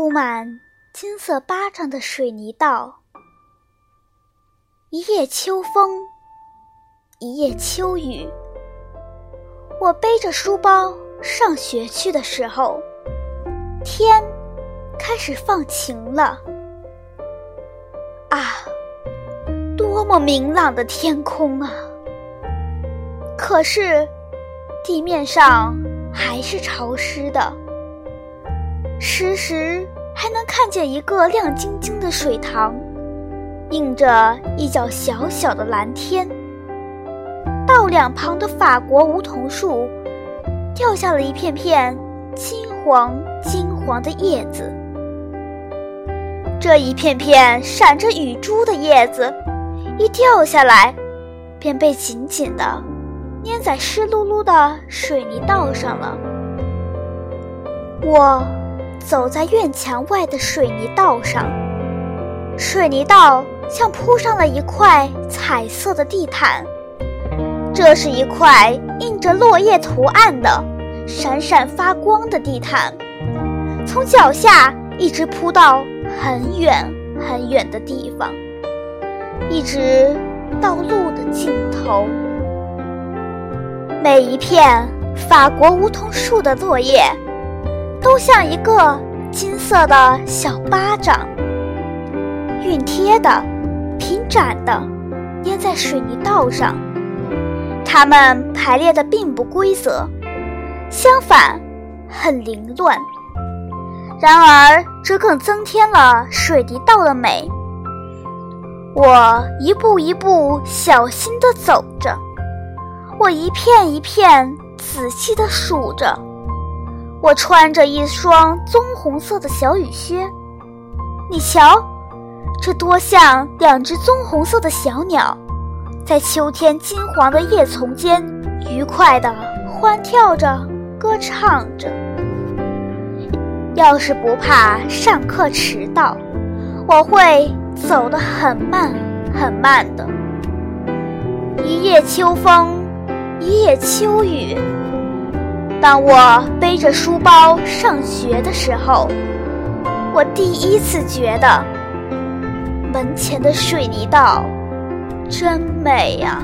铺满金色巴掌的水泥道。一夜秋风，一夜秋雨。我背着书包上学去的时候，天开始放晴了。啊，多么明朗的天空啊！可是，地面上还是潮湿的，时时还能看见一个亮晶晶的水塘，映着一角小小的蓝天。道两旁的法国梧桐树，掉下了一片片金黄金黄的叶子。这一片片闪着雨珠的叶子，一掉下来，便被紧紧的。粘在湿漉漉的水泥道上了。我走在院墙外的水泥道上，水泥道像铺上了一块彩色的地毯。这是一块印着落叶图案的、闪闪发光的地毯，从脚下一直铺到很远很远的地方，一直到路的尽头。每一片法国梧桐树的落叶，都像一个金色的小巴掌，熨贴的、平展的，粘在水泥道上。它们排列的并不规则，相反，很凌乱。然而，这更增添了水泥道的美。我一步一步小心地走着。我一片一片仔细地数着，我穿着一双棕红色的小雨靴，你瞧，这多像两只棕红色的小鸟，在秋天金黄的叶丛间愉快地欢跳着，歌唱着。要是不怕上课迟到，我会走得很慢很慢的。一夜秋风。一夜秋雨，当我背着书包上学的时候，我第一次觉得门前的水泥道真美呀。